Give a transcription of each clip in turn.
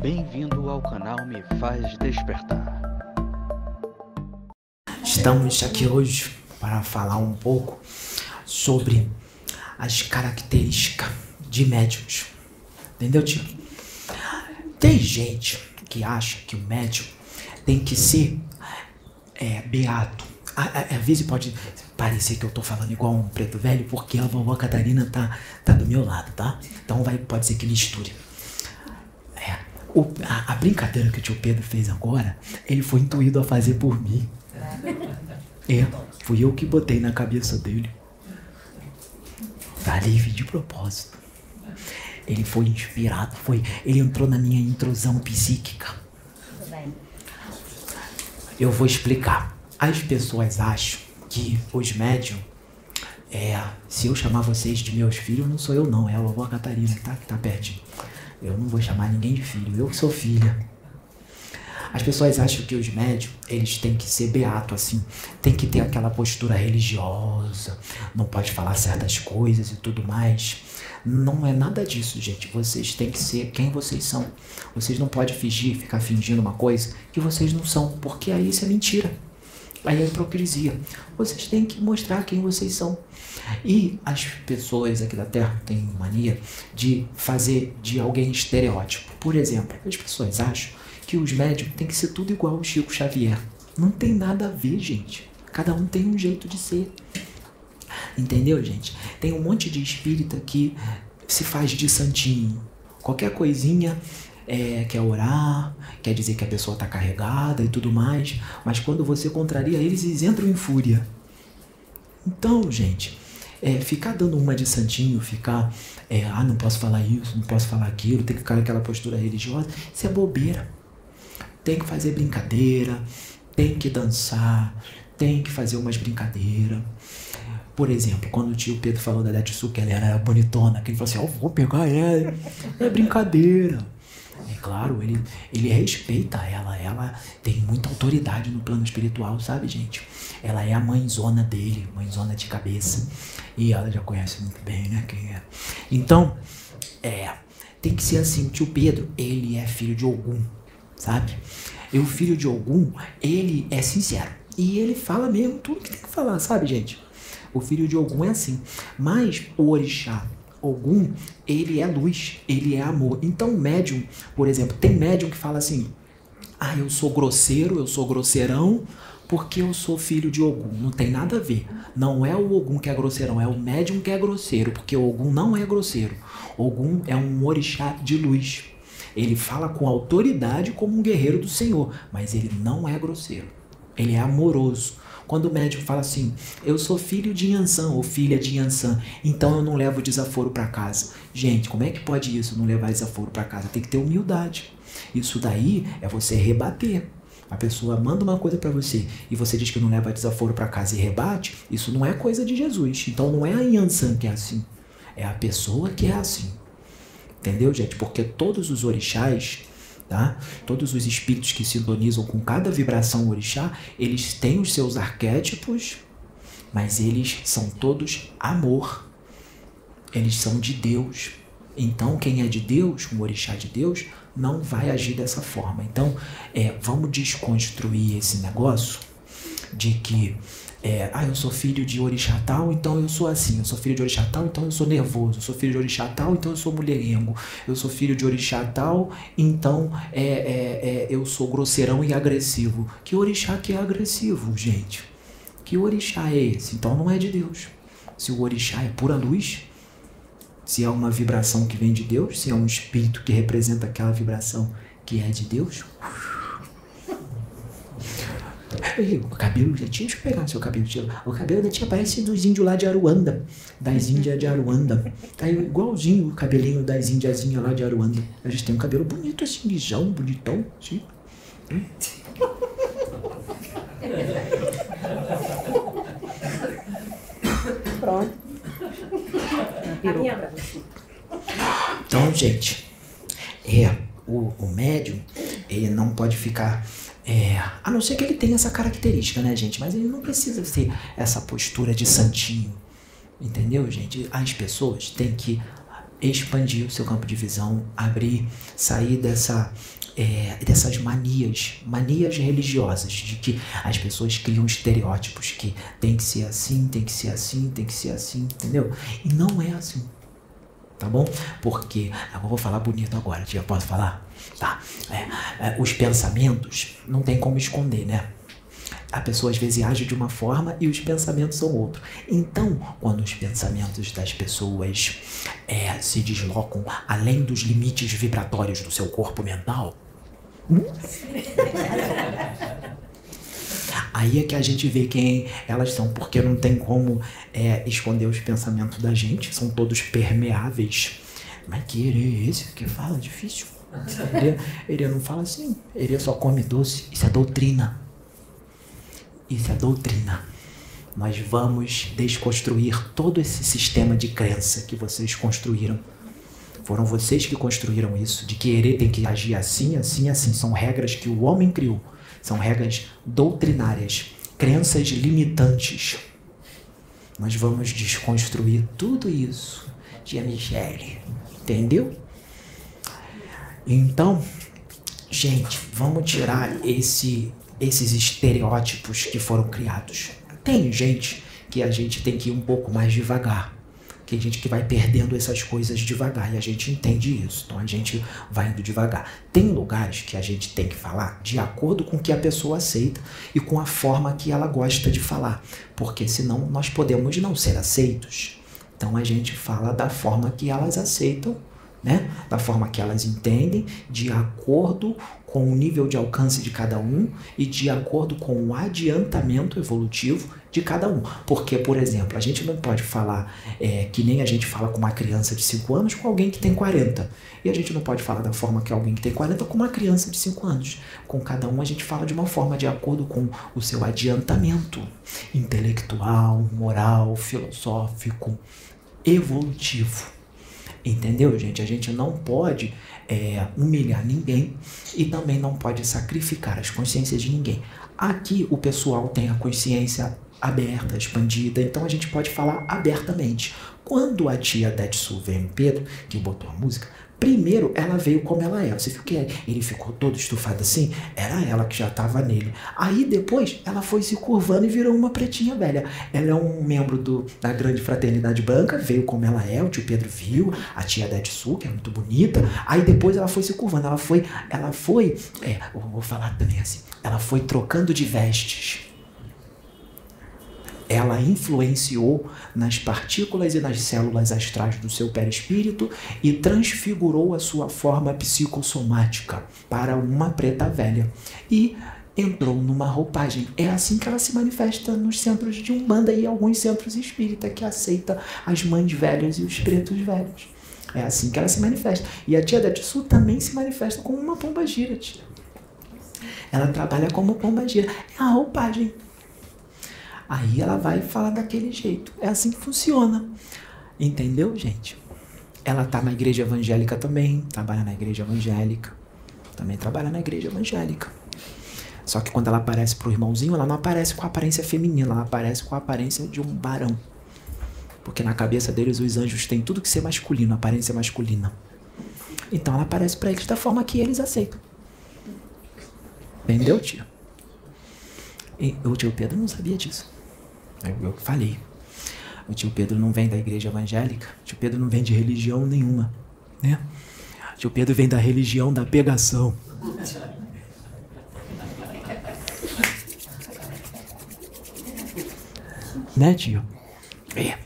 Bem-vindo ao canal Me Faz Despertar. Estamos aqui hoje para falar um pouco sobre as características de médiums. Entendeu, tio? Tem gente que acha que o médium tem que ser é, beato. Às vezes pode parecer que eu tô falando igual um preto velho, porque a vovó Catarina tá, tá do meu lado, tá? Então vai, pode ser que misture. É, o, a, a, brincadeira que o tio Pedro fez agora, ele foi intuído a fazer por mim. É, fui eu que botei na cabeça dele. Tá livre de propósito. Ele foi inspirado, foi, ele entrou na minha intrusão psíquica. Eu vou explicar. As pessoas acham que os médiums, é, se eu chamar vocês de meus filhos, não sou eu não, é a vovó Catarina, tá? Que tá pertinho. Eu não vou chamar ninguém de filho, eu sou filha. As pessoas acham que os médios, eles têm que ser beato, assim, tem que ter aquela postura religiosa, não pode falar certas coisas e tudo mais. Não é nada disso, gente. Vocês têm que ser quem vocês são. Vocês não podem fingir, ficar fingindo uma coisa que vocês não são, porque aí isso é mentira. Aí é hipocrisia. Vocês têm que mostrar quem vocês são. E as pessoas aqui da Terra têm mania de fazer de alguém estereótipo. Por exemplo, as pessoas acham que os médicos têm que ser tudo igual ao Chico Xavier. Não tem nada a ver, gente. Cada um tem um jeito de ser. Entendeu, gente? Tem um monte de espírita que se faz de santinho. Qualquer coisinha é, quer orar, quer dizer que a pessoa está carregada e tudo mais, mas quando você contraria eles, eles entram em fúria. Então, gente, é, ficar dando uma de santinho, ficar, é, ah, não posso falar isso, não posso falar aquilo, tem que ficar naquela postura religiosa, isso é bobeira. Tem que fazer brincadeira, tem que dançar, tem que fazer umas brincadeiras. Por exemplo, quando o tio Pedro falou da Detsu, que ela era bonitona, que ele falou assim, oh, vou pegar ela, é brincadeira. É claro, ele, ele respeita ela, ela tem muita autoridade no plano espiritual, sabe, gente? Ela é a mãezona dele, mãezona de cabeça. E ela já conhece muito bem, né, quem é. Então, é, tem que ser assim, tio Pedro, ele é filho de Ogum, sabe? E o filho de Ogum, ele é sincero. E ele fala mesmo tudo que tem que falar, sabe, gente? O filho de Ogum é assim. Mas o orixá, Ogum, ele é luz, ele é amor. Então, médium, por exemplo, tem médium que fala assim: ah, eu sou grosseiro, eu sou grosseirão, porque eu sou filho de Ogum. Não tem nada a ver. Não é o Ogum que é grosseirão, é o médium que é grosseiro, porque Ogum não é grosseiro. Ogum é um orixá de luz. Ele fala com autoridade como um guerreiro do Senhor, mas ele não é grosseiro. Ele é amoroso. Quando o médico fala assim, eu sou filho de Yansan ou filha de Yansan, então eu não levo desaforo para casa. Gente, como é que pode isso, não levar desaforo para casa? Tem que ter humildade. Isso daí é você rebater. A pessoa manda uma coisa para você e você diz que não leva desaforo para casa e rebate, isso não é coisa de Jesus. Então não é a Yansan que é assim, é a pessoa que é assim. Entendeu, gente? Porque todos os orixás, Tá? Todos os espíritos que sintonizam com cada vibração orixá, eles têm os seus arquétipos, mas eles são todos amor. Eles são de Deus. Então, quem é de Deus, um orixá de Deus, não vai agir dessa forma. Então, é, vamos desconstruir esse negócio de que é, ah, eu sou filho de orixá tal, então eu sou assim. Eu sou filho de orixá tal, então eu sou nervoso. Eu sou filho de orixá tal, então eu sou mulherengo. Eu sou filho de orixá tal, então é, é, é, eu sou grosseirão e agressivo. Que orixá que é agressivo, gente? Que orixá é esse? Então não é de Deus. Se o orixá é pura luz, se é uma vibração que vem de Deus, se é um espírito que representa aquela vibração que é de Deus, o cabelo da tia, deixa eu pegar seu cabelo. O cabelo da tia parece dos índios lá de Aruanda. Das índias de Aruanda. Tá igualzinho o cabelinho das índiazinhas lá de Aruanda. A gente tem um cabelo bonito assim, lisão, bonitão, assim. Pronto. Então, gente, é, o, o médium, ele não pode ficar é, a não ser que ele tenha essa característica, né, gente? Mas ele não precisa ter essa postura de santinho. Entendeu, gente? As pessoas têm que expandir o seu campo de visão, abrir, sair dessa é, dessas manias, manias religiosas, de que as pessoas criam estereótipos que tem que ser assim, tem que ser assim, tem que ser assim, entendeu? E não é assim. Tá bom? Porque, eu vou falar bonito agora, tia, posso falar? Tá. É, é, os pensamentos não tem como esconder, né? A pessoa às vezes age de uma forma e os pensamentos são outro. Então, quando os pensamentos das pessoas é, se deslocam além dos limites vibratórios do seu corpo mental, Aí é que a gente vê quem elas são, porque não tem como é, esconder os pensamentos da gente, são todos permeáveis. Mas que ele é esse que fala difícil? Ele, ele não fala assim, ele só come doce. Isso é doutrina. Isso é doutrina. Nós vamos desconstruir todo esse sistema de crença que vocês construíram. Foram vocês que construíram isso, de que Herê tem que agir assim, assim, assim. São regras que o homem criou. São regras doutrinárias, crenças limitantes. Nós vamos desconstruir tudo isso, tia Michele. Entendeu? Então, gente, vamos tirar esse esses estereótipos que foram criados. Tem gente que a gente tem que ir um pouco mais devagar. Tem gente que vai perdendo essas coisas devagar e a gente entende isso. Então a gente vai indo devagar. Tem lugares que a gente tem que falar de acordo com o que a pessoa aceita e com a forma que ela gosta de falar, porque senão nós podemos não ser aceitos. Então a gente fala da forma que elas aceitam né? da forma que elas entendem, de acordo com o nível de alcance de cada um e de acordo com o adiantamento evolutivo de cada um. Porque, por exemplo, a gente não pode falar é, que nem a gente fala com uma criança de 5 anos com alguém que tem 40. E a gente não pode falar da forma que alguém que tem 40 com uma criança de 5 anos. Com cada um a gente fala de uma forma de acordo com o seu adiantamento intelectual, moral, filosófico, evolutivo. Entendeu, gente? A gente não pode é, humilhar ninguém e também não pode sacrificar as consciências de ninguém. Aqui o pessoal tem a consciência aberta, expandida, então a gente pode falar abertamente. Quando a tia Detsu vem Pedro, que botou a música, Primeiro, ela veio como ela é. Você viu que ele ficou todo estufado assim? Era ela que já estava nele. Aí depois, ela foi se curvando e virou uma pretinha velha. Ela é um membro do, da grande fraternidade branca, veio como ela é, o tio Pedro viu, a tia Detsu, que é muito bonita. Aí depois ela foi se curvando, ela foi, ela foi, é, vou falar também assim, ela foi trocando de vestes ela influenciou nas partículas e nas células astrais do seu perispírito e transfigurou a sua forma psicossomática para uma preta velha. E entrou numa roupagem. É assim que ela se manifesta nos centros de Umbanda e alguns centros espírita que aceita as mães velhas e os pretos velhos. É assim que ela se manifesta. E a tia da também se manifesta como uma pomba gira, tia. Ela trabalha como pomba gira. É a roupagem. Aí ela vai falar daquele jeito. É assim que funciona. Entendeu, gente? Ela tá na igreja evangélica também, trabalha na igreja evangélica. Também trabalha na igreja evangélica. Só que quando ela aparece pro irmãozinho, ela não aparece com a aparência feminina, ela aparece com a aparência de um barão. Porque na cabeça deles os anjos têm tudo que ser masculino, aparência masculina. Então ela aparece para eles da forma que eles aceitam. Entendeu, tia? E o tio Pedro não sabia disso. Eu, falei. O tio Pedro não vem da igreja evangélica. O tio Pedro não vem de religião nenhuma. Né? O tio Pedro vem da religião da pegação. né, tio? É.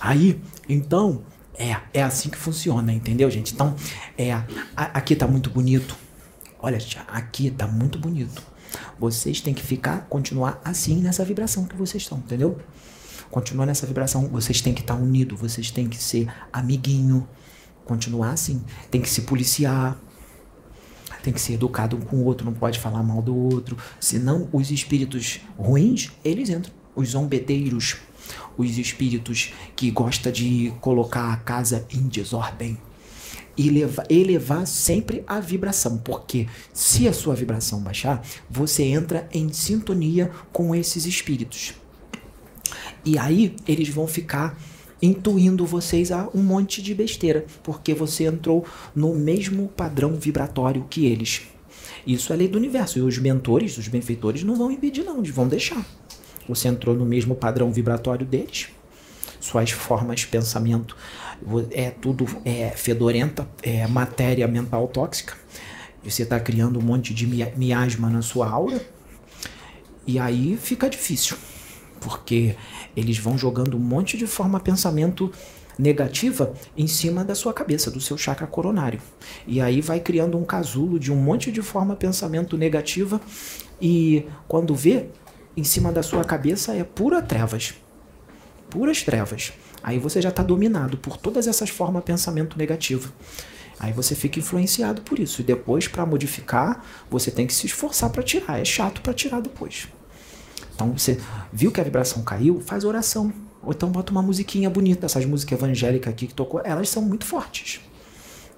Aí, então, é, é assim que funciona, entendeu, gente? Então, é, a, aqui tá muito bonito. Olha, tia, aqui tá muito bonito. Vocês têm que ficar, continuar assim nessa vibração que vocês estão, entendeu? Continuar nessa vibração, vocês têm que estar unidos, vocês têm que ser amiguinho, continuar assim, tem que se policiar, tem que ser educado um com o outro, não pode falar mal do outro, senão os espíritos ruins, eles entram, os zombeteiros, os espíritos que gostam de colocar a casa em desordem, elevar, elevar sempre a vibração, porque se a sua vibração baixar, você entra em sintonia com esses espíritos. E aí eles vão ficar intuindo vocês a um monte de besteira, porque você entrou no mesmo padrão vibratório que eles. Isso é lei do universo. E os mentores, os benfeitores, não vão impedir, não, eles vão deixar. Você entrou no mesmo padrão vibratório deles, suas formas de pensamento é tudo é fedorenta, é matéria mental tóxica. Você está criando um monte de miasma na sua aura. E aí fica difícil, porque eles vão jogando um monte de forma pensamento negativa em cima da sua cabeça, do seu chakra coronário. E aí vai criando um casulo de um monte de forma pensamento negativa e quando vê, em cima da sua cabeça é pura trevas. Puras trevas. Aí você já está dominado por todas essas formas de pensamento negativo. Aí você fica influenciado por isso. E depois, para modificar, você tem que se esforçar para tirar. É chato para tirar depois. Então, você viu que a vibração caiu? Faz oração. Ou então bota uma musiquinha bonita, essas músicas evangélicas aqui que tocou, elas são muito fortes.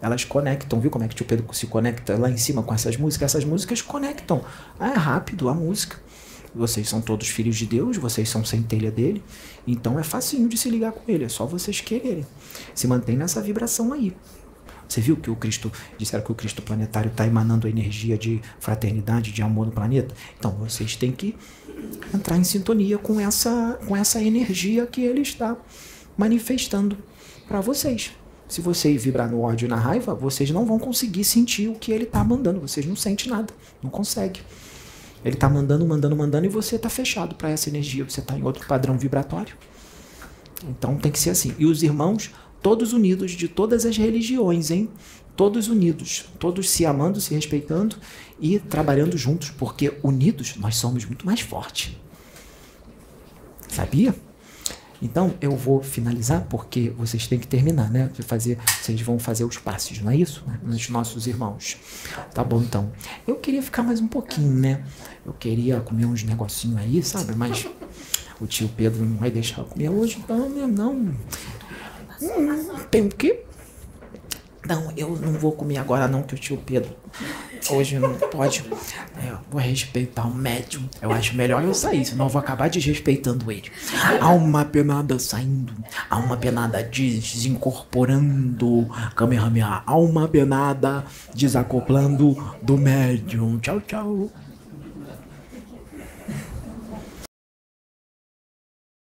Elas conectam, viu como é que o tio Pedro se conecta lá em cima com essas músicas? Essas músicas conectam. Ah, é rápido a música. Vocês são todos filhos de Deus, vocês são centelha dele. Então é facinho de se ligar com ele, é só vocês quererem. Se mantém nessa vibração aí. Você viu que o Cristo, disseram que o Cristo planetário está emanando energia de fraternidade, de amor no planeta? Então vocês têm que entrar em sintonia com essa, com essa energia que ele está manifestando para vocês. Se vocês vibrar no ódio e na raiva, vocês não vão conseguir sentir o que ele está mandando. Vocês não sentem nada, não conseguem. Ele está mandando, mandando, mandando e você está fechado para essa energia. Você está em outro padrão vibratório. Então tem que ser assim. E os irmãos, todos unidos de todas as religiões, hein? Todos unidos, todos se amando, se respeitando e trabalhando juntos, porque unidos nós somos muito mais fortes. Sabia? Então eu vou finalizar porque vocês têm que terminar, né? Fazer, vocês vão fazer os passos, não é isso? Né? Nos nossos irmãos. Tá bom, então. Eu queria ficar mais um pouquinho, né? Eu queria comer uns negocinhos aí, sabe? Mas o tio Pedro não vai deixar eu comer hoje, então não. Hum, tem o quê? Não, eu não vou comer agora não, que o tio Pedro hoje não pode. É, eu vou respeitar o médium. Eu acho melhor eu sair, senão eu vou acabar desrespeitando ele. Há uma penada saindo, uma penada desincorporando Kamehameha, uma penada desacoplando do médium. Tchau, tchau.